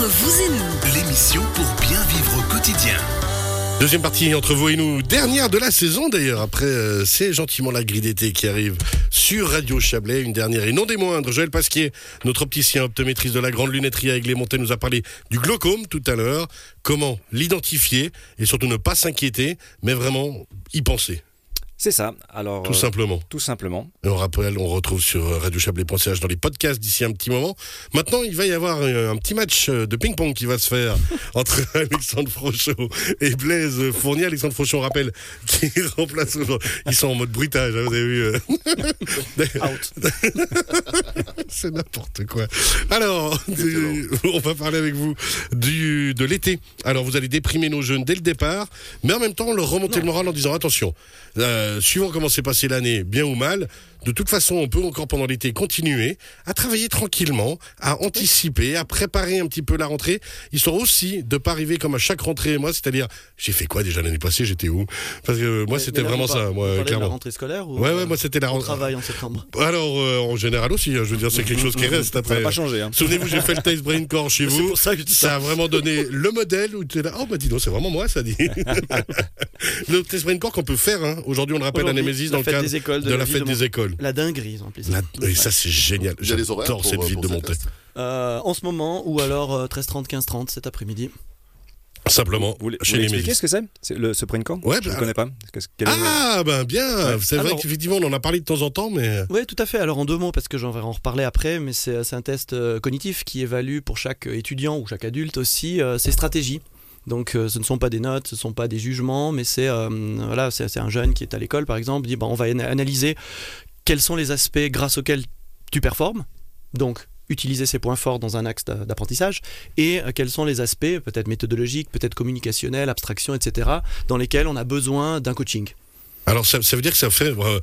Entre vous et nous, L'émission pour bien vivre au quotidien. Deuxième partie entre vous et nous, dernière de la saison d'ailleurs. Après, euh, c'est gentiment la grille d'été qui arrive sur Radio Chablais, une dernière et non des moindres. Joël Pasquier, notre opticien optométriste de la Grande Lunetterie à Aigles-Montais, nous a parlé du glaucome tout à l'heure. Comment l'identifier et surtout ne pas s'inquiéter, mais vraiment y penser, C'est ça. Alors, tout euh, simplement. tout simplement. Et on rappelle, on retrouve sur radiochablais.ch dans les podcasts d'ici un petit moment. Maintenant, il va y avoir euh, un petit match euh, de ping-pong qui va se faire entre Alexandre Frochot et Blaise Fournier. Alexandre Frochot, on rappelle, qui remplace aujourd'hui. Ils sont en mode bruitage, hein, vous avez vu. Out. C'est n'importe quoi. Alors, du- on va parler avec vous du, de l'été. Alors, vous allez déprimer nos jeunes dès le départ, mais en même temps, leur remonter le moral en disant attention, euh, suivant comment s'est passée l'année, bien ou mal, de toute façon, on peut encore pendant l'été continuer à travailler tranquillement, à anticiper, à préparer un petit peu la rentrée, histoire aussi de pas arriver comme à chaque rentrée, moi, c'est-à-dire, j'ai fait quoi déjà l'année passée, j'étais où? Parce que moi, c'était vraiment ça, moi, de la clairement. rentrée scolaire ou Ouais, ouais, euh, moi, c'était la rentrée. travaille en septembre? Alors, euh, en général aussi, hein, je veux dire, c'est quelque chose qui reste Ça après. n'a pas changé. Hein. Souvenez-vous, j'ai fait le taste brain core chez C'est vous. pour ça que je dis Ça ça. a vraiment donné le modèle où tu es là. Oh, bah dis donc, c'est vraiment moi, ça dit. le test brain core qu'on peut faire, hein. Aujourd'hui, on le rappelle à Némésis dans le cadre des écoles, de, la fête de des Mont- La dinguerie, ils ont appelé ça. La- et ça, c'est génial. J'adore cette euh, ville de tests Euh, en ce moment, ou alors euh, 13h30, 15h30 cet après-midi. Simplement, Vous voulez, vous chez Némésis. expliquer ce que c'est ce print camp Ouais, Je ne bah, connais pas. Est Ah, ben bien. C'est vrai qu'effectivement, on en a parlé de temps en temps, mais. Oui, tout à fait. Alors en deux mots, parce que j'en vais en reparler après, mais c'est c'est un test euh, cognitif qui évalue pour chaque étudiant ou chaque adulte aussi euh, ses stratégies. Donc euh, ce ne sont pas des notes, ce ne sont pas des jugements, mais c'est euh, voilà, c'est un jeune qui est à l'école par exemple, dit bon, on va ana- analyser quels sont les aspects grâce auxquels tu performes. Donc utiliser ses points forts dans un axe d'a- d'apprentissage et euh, quels sont les aspects peut-être méthodologiques, peut-être communicationnels, abstraction, etc., dans lesquels on a besoin d'un coaching. Alors ça, ça veut dire que ça fait, euh,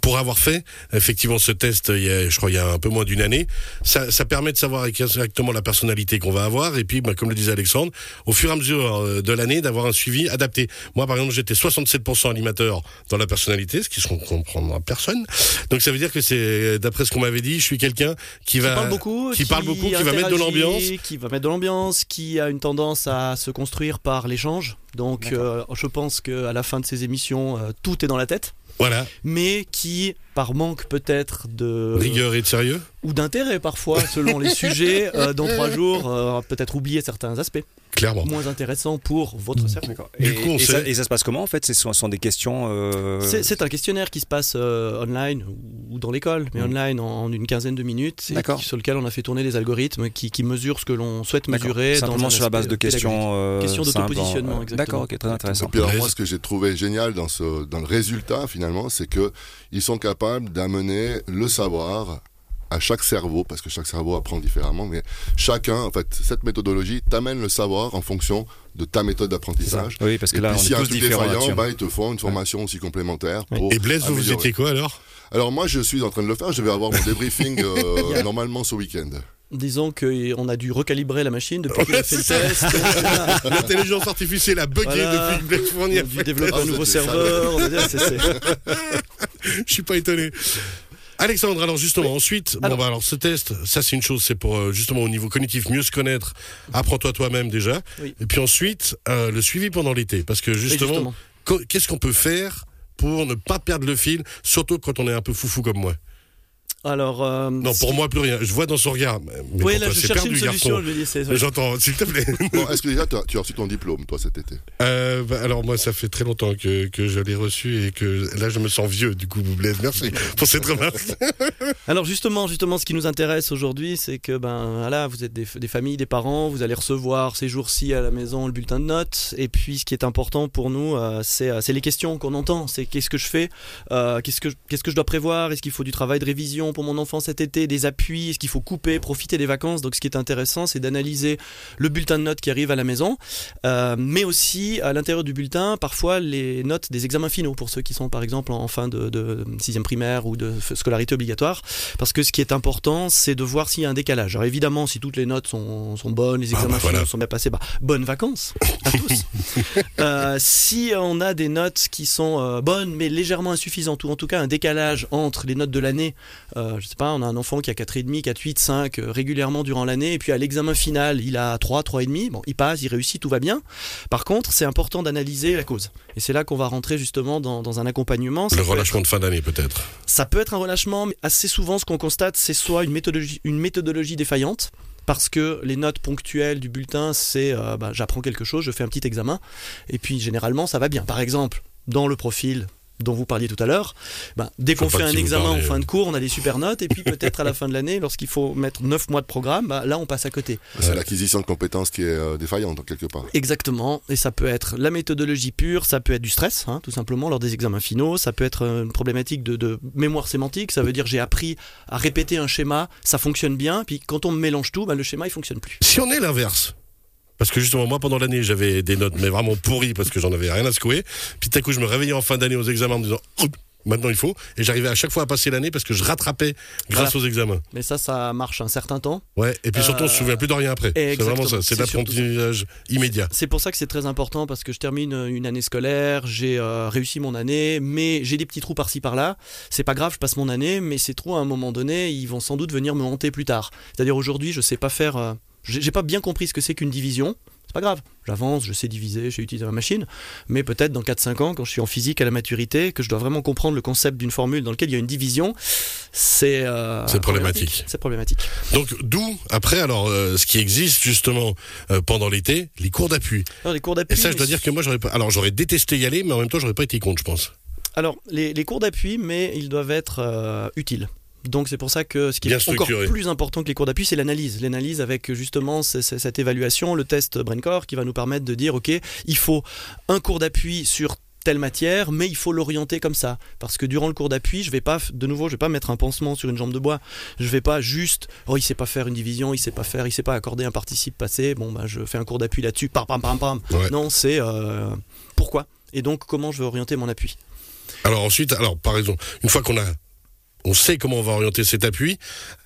pour avoir fait effectivement ce test, il y a, je crois il y a un peu moins d'une année, ça, ça permet de savoir exactement la personnalité qu'on va avoir et puis, bah, comme le disait Alexandre, au fur et à mesure euh, de l'année, d'avoir un suivi adapté. Moi, par exemple, j'étais 67% animateur dans la personnalité, ce qui ne comprendra personne. Donc ça veut dire que c'est, d'après ce qu'on m'avait dit, je suis quelqu'un qui va qui parle beaucoup, qui parle beaucoup, qui va mettre de l'ambiance. qui va mettre de l'ambiance, qui a une tendance à se construire par l'échange. Donc, euh, je pense qu'à la fin de ces émissions, euh, tout est dans la tête, Voilà, mais qui, par manque peut-être de rigueur et de sérieux. ou d'intérêt parfois, selon les sujets, euh, dans trois jours, euh, peut-être oublier certains aspects Clairement. moins intéressants pour votre cerveau. Et, coup, on et sait- ça, et ça se passe comment en fait? Ce sont, sont des questions. euh, C'est- un questionnaire qui se passe euh, online ou dans l'école, mais Mm. online en, en une quinzaine de minutes, et D'accord. qui- sur lequel on a fait tourner des algorithmes qui, qui mesurent ce que l'on souhaite mesurer. Simplement sur la base de questions. euh, Questions d'autopositionnement, euh, exactement. D'accord, ok, très intéressant. Et puis alors moi, ce que j'ai trouvé génial dans, ce, dans le résultat, finalement, c'est que ils sont capables d'amener le savoir à chaque cerveau, parce que chaque cerveau apprend différemment, mais chacun, en fait, cette méthodologie t'amène le savoir en fonction de ta méthode d'apprentissage. Oui, parce que Et là, puis on s'il y est tous truc différents défaillant, bah, ils te font une formation aussi complémentaire pour Et Blaise, vous, vous améliorer. étiez quoi alors? Alors moi, je suis en train de le faire. Je vais avoir mon débriefing euh, normalement ce week-end. Disons qu'on a dû recalibrer la machine depuis qu'il a fait le test. L'intelligence artificielle a bugué Voilà. depuis que Fournier On a dû développer Ah, un nouveau ça. serveur. Je suis pas étonné. Alexandre, alors justement, ensuite, bon bah alors ce test, ça c'est une chose, c'est pour euh, justement au niveau cognitif mieux se connaître. Apprends-toi toi-même déjà. Oui. Et puis ensuite, euh, le suivi pendant l'été, parce que justement, justement. qu'est-ce qu'on peut faire pour ne pas perdre le fil, surtout quand on est un peu foufou comme moi? Alors, euh, Non, pour moi plus rien. Je vois dans son regard. Mais oui, là, toi, je cherche perdu, une solution. J'entends, s'il te plaît. Bon, est-ce que déjà tu as, tu as reçu ton diplôme, toi, cet été? Euh, bah, alors moi, ça fait très longtemps que, que je l'ai reçu et que là, je me sens vieux. Du coup, Blaise, merci pour cette remarque. Alors justement, justement, ce qui nous intéresse aujourd'hui, c'est que ben voilà, vous êtes des, des familles, des parents, vous allez recevoir ces jours-ci à la maison le bulletin de notes. Et puis, ce qui est important pour nous, euh, c'est euh, c'est les questions qu'on entend. C'est qu'est-ce que je fais, Euh, qu'est-ce que qu'est-ce que je dois prévoir, est-ce qu'il faut du travail de révision? Pour mon enfant cet été, des appuis, est-ce qu'il faut couper, profiter des vacances. Donc, ce qui est intéressant, c'est d'analyser le bulletin de notes qui arrive à la maison, euh, mais aussi à l'intérieur du bulletin, parfois les notes des examens finaux pour ceux qui sont par exemple en fin de, de sixième primaire ou de scolarité obligatoire. Parce que ce qui est important, c'est de voir s'il y a un décalage. Alors évidemment, si toutes les notes sont, sont bonnes, les Ah, examens bah, voilà. finaux sont bien passés, bah, bonnes vacances à tous. Euh, si on a des notes qui sont euh, bonnes mais légèrement insuffisantes, ou en tout cas un décalage entre les notes de l'année je sais pas, on a un enfant qui a 4,5, 4, 8, 5 euh, régulièrement durant l'année, et puis à l'examen final, il a 3, 3,5, bon, il passe, il réussit, tout va bien. Par contre, c'est important d'analyser la cause. Et c'est là qu'on va rentrer justement dans, dans un accompagnement. Ça Le relâchement de fin d'année peut-être. ça peut être un relâchement, mais assez souvent, ce qu'on constate, c'est soit une méthodologie, une méthodologie défaillante, parce que les notes ponctuelles du bulletin, c'est euh, bah, j'apprends quelque chose, je fais un petit examen, et puis généralement, ça va bien. Par exemple, dans le profil dont vous parliez tout à l'heure, bah, dès qu'on fait un examen en fin euh. de cours, on a des super notes, et puis peut-être à la fin de l'année, lorsqu'il faut mettre 9 mois de programme, bah, là, on passe à côté. C'est l'acquisition de compétences qui est euh, défaillante, en quelque part. Exactement, et ça peut être la méthodologie pure, ça peut être du stress, hein, tout simplement, lors des examens finaux, ça peut être euh, une problématique de, de mémoire sémantique, ça veut dire j'ai appris à répéter un schéma, ça fonctionne bien, puis quand on mélange tout, bah, le schéma il fonctionne plus. Si on est l'inverse. Parce que justement, moi, pendant l'année, j'avais des notes, mais vraiment pourries, parce que j'en avais rien à secouer. Puis tout à coup, je me réveillais en fin d'année aux examens en me disant, Oup, maintenant il faut. Et j'arrivais à chaque fois à passer l'année parce que je rattrapais grâce aux examens. Mais ça, ça marche un certain temps. Ouais. Et puis surtout, on se Euh, souvient plus de rien après. C'est vraiment ça. C'est l'apprentissage immédiat. C'est pour ça que c'est très important parce que je termine une année scolaire, j'ai euh, réussi mon année, mais j'ai des petits trous par-ci par-là. C'est pas grave, je passe mon année, mais ces trous à un moment donné, ils vont sans doute venir me hanter plus tard. C'est-à-dire aujourd'hui, je sais pas faire, euh, j'ai pas bien compris ce que c'est qu'une division. C'est pas grave, j'avance, je sais diviser, je sais utiliser ma machine, mais peut-être dans 4-5 ans, quand je suis en physique à la maturité, que je dois vraiment comprendre le concept d'une formule dans lequel il y a une division, c'est euh, C'est problématique. C'est problématique. Donc, d'où, après, alors, euh, ce qui existe justement euh, pendant l'été, les cours d'appui. Les cours Et d'appui. ça, je dois dire que moi, j'aurais pas. Alors, j'aurais détesté y aller, mais en même temps, j'aurais pas été contre, je pense. Alors, les, les cours d'appui, mais ils doivent être utiles. Donc c'est pour ça que ce qui Bien est encore plus important que les cours d'appui, c'est l'analyse. L'analyse avec justement c- c- cette évaluation, le test BrainCore, qui va nous permettre de dire, OK, il faut un cours d'appui sur telle matière, mais il faut l'orienter comme ça. Parce que durant le cours d'appui, je vais pas, de nouveau, je vais pas mettre un pansement sur une jambe de bois. Je vais pas juste, oh, il sait pas faire une division, il sait pas faire, il sait pas accorder un participe passé. Bon, bah, je fais un cours d'appui là-dessus. Pam, pam, pam, pam. Ouais. Non, c'est euh, pourquoi? Et donc, comment je vais orienter mon appui? Alors ensuite, alors par exemple, une fois qu'on a, on sait comment on va orienter cet appui,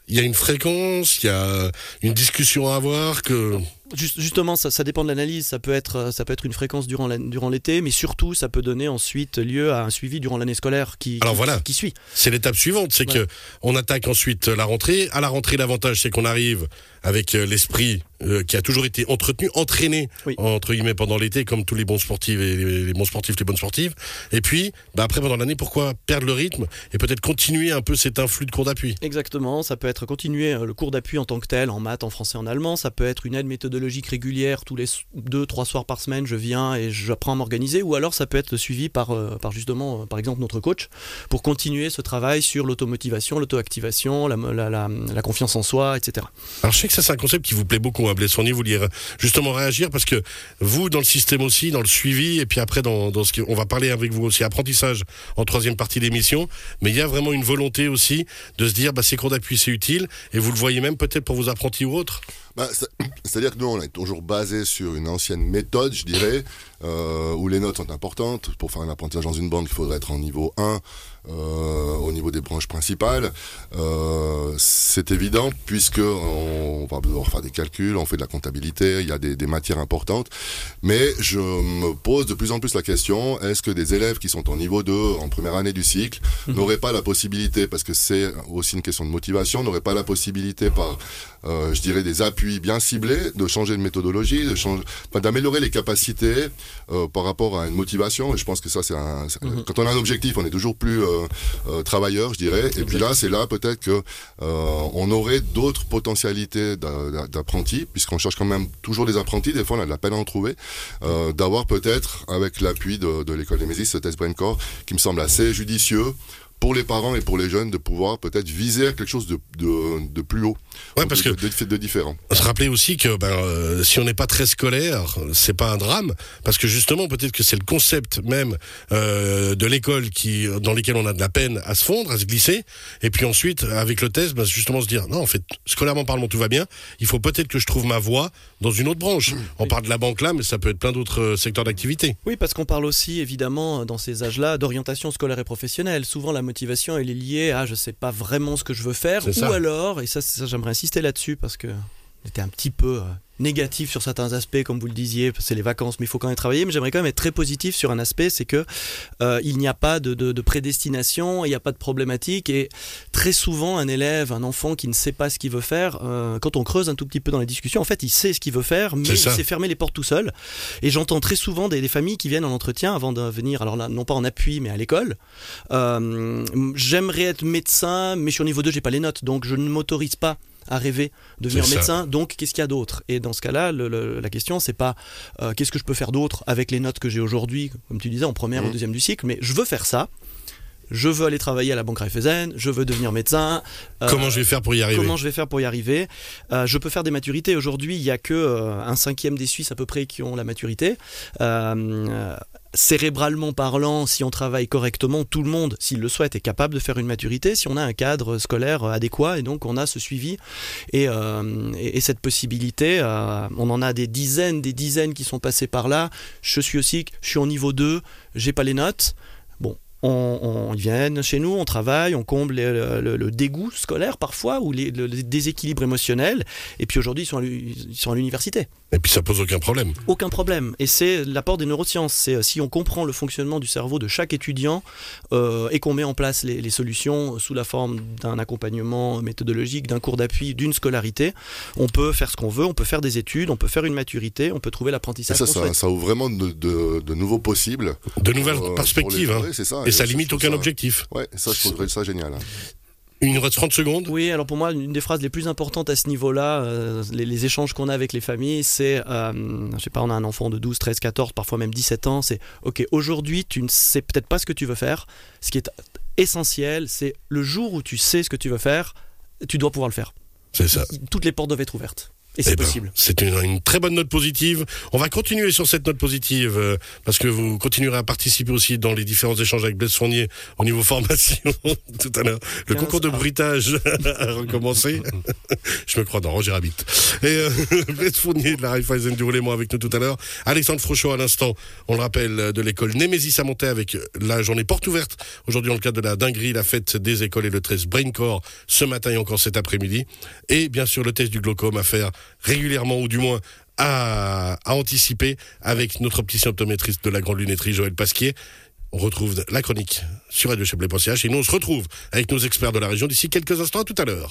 il y a une fréquence, il y a une discussion à avoir que. Juste- justement, ça, ça dépend de l'analyse. Ça peut être, ça peut être une fréquence durant la- durant l'été, mais surtout, ça peut donner ensuite lieu à un suivi durant l'année scolaire qui, Alors qui, voilà. qui suit. C'est l'étape suivante, c'est Ouais. que on attaque ensuite la rentrée. À la rentrée, l'avantage c'est qu'on arrive avec euh, l'esprit euh, qui a toujours été entretenu, entraîné Oui. entre guillemets pendant l'été, comme tous les bons sportifs et les, les bons sportifs, les bonnes sportives. Et puis, bah, après pendant l'année, pourquoi perdre le rythme et peut-être continuer un peu cet influx de cours d'appui? Exactement. Ça peut être continuer euh, le cours d'appui en tant que tel, en maths, en français, en allemand. Ça peut être une aide méthodologique régulière tous les deux, trois soirs par semaine. Je viens et j'apprends à m'organiser. Ou alors, ça peut être suivi par, euh, par justement, par exemple, notre coach pour continuer ce travail sur l'automotivation, l'auto-activation, la, la, la- la confiance en soi, etc. Alors je sais que ça c'est un concept qui vous plaît beaucoup, hein, Blessoni, vous vouliez justement réagir parce que vous dans le système aussi, dans le suivi et puis après dans, dans ce qui, on va parler avec vous aussi apprentissage en troisième partie d'émission, mais il y a vraiment une volonté aussi de se dire bah ces cours d'appui c'est utile et vous le voyez même peut-être pour vos apprentis ou autres. Bah, c'est- C'est-à-dire que nous, on est toujours basé sur une ancienne méthode, je dirais, euh, où les notes sont importantes. Pour faire un apprentissage dans une banque, il faudrait être en niveau 1 euh, au niveau des branches principales. Euh, c'est évident, puisque on va devoir faire des calculs, on fait de la comptabilité, il y a des, des matières importantes. Mais je me pose de plus en plus la question, est-ce que des élèves qui sont en niveau 2, en première année du cycle, n'auraient pas la possibilité, parce que c'est aussi une question de motivation, n'auraient pas la possibilité par, euh, je dirais, des appuis bien ciblés, de changer de méthodologie, de changer, enfin, d'améliorer les capacités euh, par rapport à une motivation. Et je pense que ça, c'est un, Mhm. quand on a un objectif, on est toujours plus euh, euh, travailleur, je dirais. Et puis là, c'est là peut-être que on aurait d'autres potentialités d'a- d'a- d'apprentis, puisqu'on cherche quand même toujours des apprentis. Des fois, on a de la peine à en trouver. D'avoir peut-être, avec l'appui de, de l'école des Mésis, ce test Brain Core, qui me semble assez judicieux pour les parents et pour les jeunes de pouvoir peut-être viser à quelque chose de, de, de plus haut. Ouais, parce de, que- de, différent. Se rappeler aussi que ben, euh, si on n'est pas très scolaire, c'est pas un drame, parce que justement peut-être que c'est le concept même euh, de l'école qui, dans lequel on a de la peine à se fondre, à se glisser, et puis ensuite avec le test, ben, justement se dire non en fait scolairement parlant tout va bien, il faut peut-être que je trouve ma voie dans une autre branche. On parle de la banque là, mais ça peut être plein d'autres euh, secteurs d'activité. Oui, parce qu'on parle aussi évidemment dans ces âges-là d'orientation scolaire et professionnelle. Souvent, la motivation elle est liée à je sais pas vraiment ce que je veux faire, ou alors, et ça, ça, j'aimerais insister là-dessus parce que était un petit peu euh, négatif sur certains aspects, comme vous le disiez, c'est les vacances, mais il faut quand même travailler. Mais j'aimerais quand même être très positif sur un aspect, c'est que euh, il n'y a pas de, de, de prédestination, il n'y a pas de problématique, et très souvent un élève, un enfant qui ne sait pas ce qu'il veut faire, euh, quand on creuse un tout petit peu dans les discussions, en fait, il sait ce qu'il veut faire, mais il s'est fermé les portes tout seul. Et j'entends très souvent des, des familles qui viennent en entretien avant de venir, alors là, non pas en appui, mais à l'école. Euh, J'aimerais être médecin, mais je suis au niveau 2, j'ai pas les notes, donc je ne m'autorise pas à rêver de devenir médecin. Donc, qu'est-ce qu'il y a d'autre? Et dans ce cas-là, le- le- la question, c'est pas euh, qu'est-ce que je peux faire d'autre avec les notes que j'ai aujourd'hui, comme tu disais, en première ou deuxième du cycle, mais je veux faire ça. Je veux aller travailler à la Banque Raiffeisen, je veux devenir médecin. euh, Comment je vais faire pour y arriver Comment je vais faire pour y arriver Euh, Je peux faire des maturités. Aujourd'hui, il n'y a que euh, un cinquième des Suisses à peu près qui ont la maturité. Cérébralement parlant, si on travaille correctement, tout le monde, s'il le souhaite, est capable de faire une maturité si on a un cadre scolaire adéquat et donc on a ce suivi et, et, et cette possibilité. on en a des dizaines, des dizaines qui sont passés par là. Je suis aussi, je suis en niveau 2, j'ai pas les notes. On, on- ils viennent chez nous, on travaille, on comble le, le- le dégoût scolaire parfois ou les- le, le déséquilibre émotionnel. Et puis aujourd'hui, ils sont à l'u- ils sont à l'université. Et puis ça pose aucun problème. Aucun problème. Et c'est l'apport des neurosciences. C'est euh, si on comprend le fonctionnement du cerveau de chaque étudiant euh, et qu'on met en place les, les solutions sous la forme d'un accompagnement méthodologique, d'un cours d'appui, d'une scolarité, on peut faire ce qu'on veut, on peut faire des études, on peut faire une maturité, on peut trouver l'apprentissage ça, ça, ça ouvre vraiment de, de- de nouveaux possibles. De nouvelles euh, perspectives. hein. c'est ça. Et ça limite trouve aucun ça- objectif. Ouais, ça, je trouverais ça génial. hein. Il nous reste 30 secondes. Oui, alors pour moi, une des phrases les plus importantes à ce niveau-là, euh, les, les échanges qu'on a avec les familles, c'est, euh, je sais pas, on a un enfant de 12, 13, 14, parfois même 17 ans, c'est, ok, aujourd'hui, tu ne sais peut-être pas ce que tu veux faire. Ce qui est essentiel, c'est le jour où tu sais ce que tu veux faire, tu dois pouvoir le faire. C'est ça. Toutes les portes doivent être ouvertes. Et c'est Eh ben, possible. C'est une, une très bonne note positive. On va continuer sur cette note positive euh, parce que vous continuerez à participer aussi dans les différents échanges avec Blaise Fournier au niveau formation tout à l'heure. Le 15 concours de bruitage a recommencé. Je me crois dans Roger Rabbit. Et euh, Blaise Fournier de la Raiffeisen du Roulement avec nous tout à l'heure. Alexandre Frochot à l'instant, on le rappelle, euh, de l'école Némésis à Montaix avec la journée porte ouverte. Aujourd'hui dans le cadre de la dinguerie, la fête des écoles et le 13 Braincore ce matin et encore cet après-midi. Et bien sûr le test du glaucome à faire régulièrement ou du moins à, anticiper avec notre opticien optométriste de la grande lunetterie Joël Pasquier. On retrouve la chronique sur radiochablais.ch et nous on se retrouve avec nos experts de la région d'ici quelques instants. À tout à l'heure.